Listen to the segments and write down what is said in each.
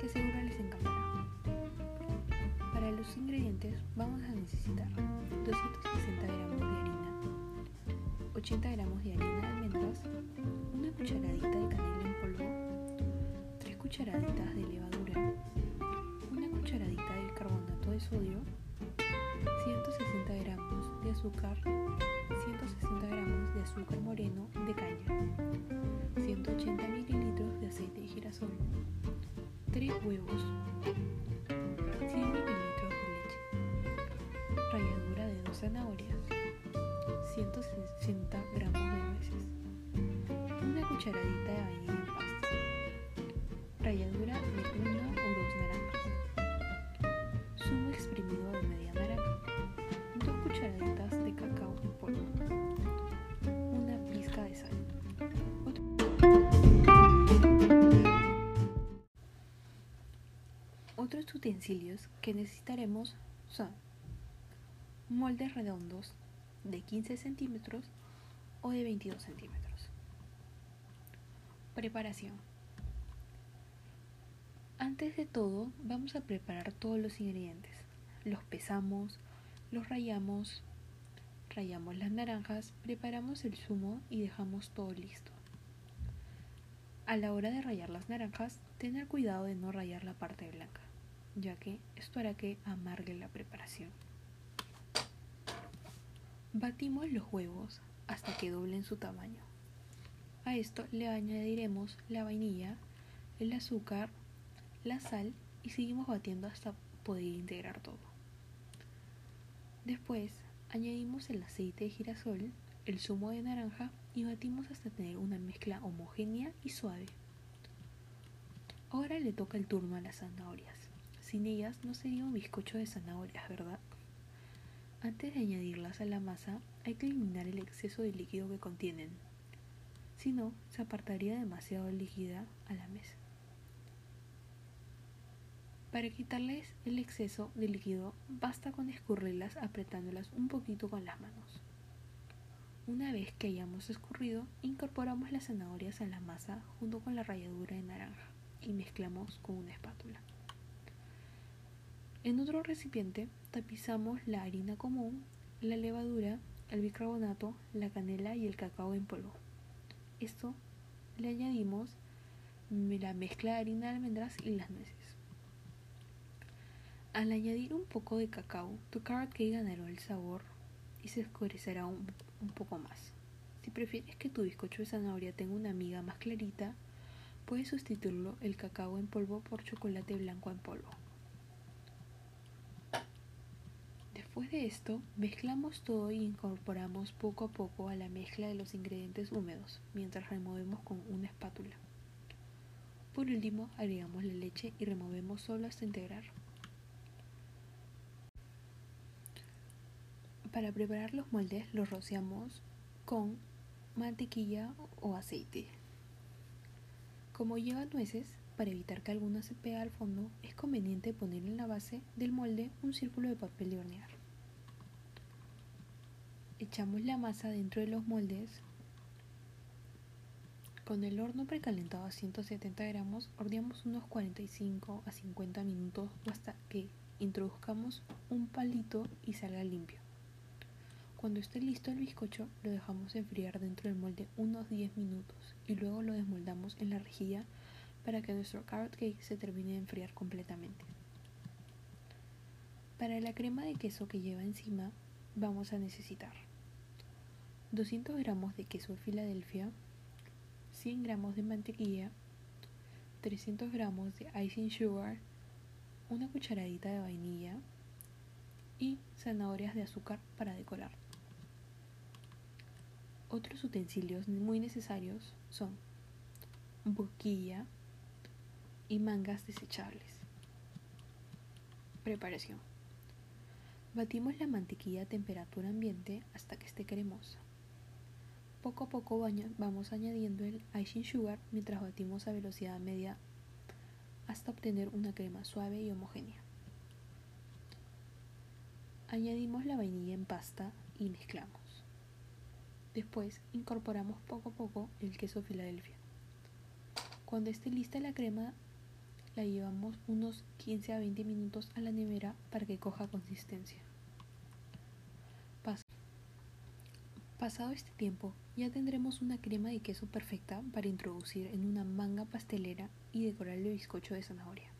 que seguro les encantará. Para los ingredientes vamos a necesitar 260 gramos de harina, 80 gramos de harina de almendras, una cucharadita de canela en polvo, 3 cucharaditas de levadura, una cucharadita de carbonato de sodio, 160 gramos de azúcar, 160 gramos de azúcar moreno de caña, 180 mililitros de aceite de girasol, 3 huevos, 100 mililitros de leche, ralladura de dos zanahorias, 160 gramos de nueces, una cucharadita de vainilla Otros utensilios que necesitaremos son moldes redondos de 15 centímetros o de 22 centímetros. Preparación. Antes de todo vamos a preparar todos los ingredientes. Los pesamos, los rayamos, rayamos las naranjas, preparamos el zumo y dejamos todo listo. A la hora de rayar las naranjas, tener cuidado de no rayar la parte blanca, ya que esto hará que amargue la preparación. Batimos los huevos hasta que doblen su tamaño. A esto le añadiremos la vainilla, el azúcar, la sal y seguimos batiendo hasta poder integrar todo. Después añadimos el aceite de girasol, el zumo de naranja y batimos hasta tener una mezcla homogénea y suave. Ahora le toca el turno a las zanahorias. Sin ellas no sería un bizcocho de zanahorias, ¿verdad? Antes de añadirlas a la masa hay que eliminar el exceso de líquido que contienen. Si no, se apartaría demasiado líquida a la mesa. Para quitarles el exceso de líquido basta con escurrirlas apretándolas un poquito con las manos. Una vez que hayamos escurrido, incorporamos las zanahorias a la masa junto con la ralladura de naranja y mezclamos con una espátula. En otro recipiente tapizamos la harina común, la levadura, el bicarbonato, la canela y el cacao en polvo. Esto le añadimos la mezcla de harina de almendras y las nueces. Al añadir un poco de cacao, tu carrot cake ganará el sabor y se oscurecerá un, un poco más. Si prefieres que tu bizcocho de zanahoria tenga una miga más clarita, puedes sustituirlo el cacao en polvo por chocolate blanco en polvo. Después de esto, mezclamos todo y incorporamos poco a poco a la mezcla de los ingredientes húmedos, mientras removemos con una espátula. Por último, agregamos la leche y removemos solo hasta integrar. Para preparar los moldes los rociamos con mantequilla o aceite. Como lleva nueces, para evitar que alguna se pegue al fondo, es conveniente poner en la base del molde un círculo de papel de hornear. Echamos la masa dentro de los moldes. Con el horno precalentado a 170 gramos, horneamos unos 45 a 50 minutos hasta que introduzcamos un palito y salga limpio. Cuando esté listo el bizcocho, lo dejamos enfriar dentro del molde unos 10 minutos y luego lo desmoldamos en la rejilla para que nuestro carrot cake se termine de enfriar completamente. Para la crema de queso que lleva encima, vamos a necesitar 200 gramos de queso de Filadelfia, 100 gramos de mantequilla, 300 gramos de icing sugar, una cucharadita de vainilla y zanahorias de azúcar para decorar. Otros utensilios muy necesarios son boquilla y mangas desechables. Preparación. Batimos la mantequilla a temperatura ambiente hasta que esté cremosa. Poco a poco vamos añadiendo el icing sugar mientras batimos a velocidad media hasta obtener una crema suave y homogénea. Añadimos la vainilla en pasta y mezclamos. Después incorporamos poco a poco el queso Filadelfia. Cuando esté lista la crema, la llevamos unos 15 a 20 minutos a la nevera para que coja consistencia. Pasado este tiempo, ya tendremos una crema de queso perfecta para introducir en una manga pastelera y decorar el bizcocho de zanahoria.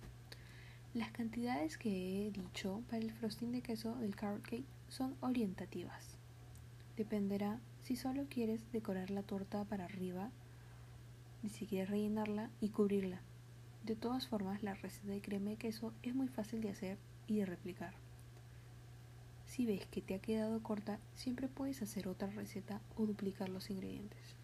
Las cantidades que he dicho para el frosting de queso del carrot cake son orientativas. Dependerá si solo quieres decorar la torta para arriba, si quieres rellenarla y cubrirla. De todas formas, la receta de crema de queso es muy fácil de hacer y de replicar. Si ves que te ha quedado corta, siempre puedes hacer otra receta o duplicar los ingredientes.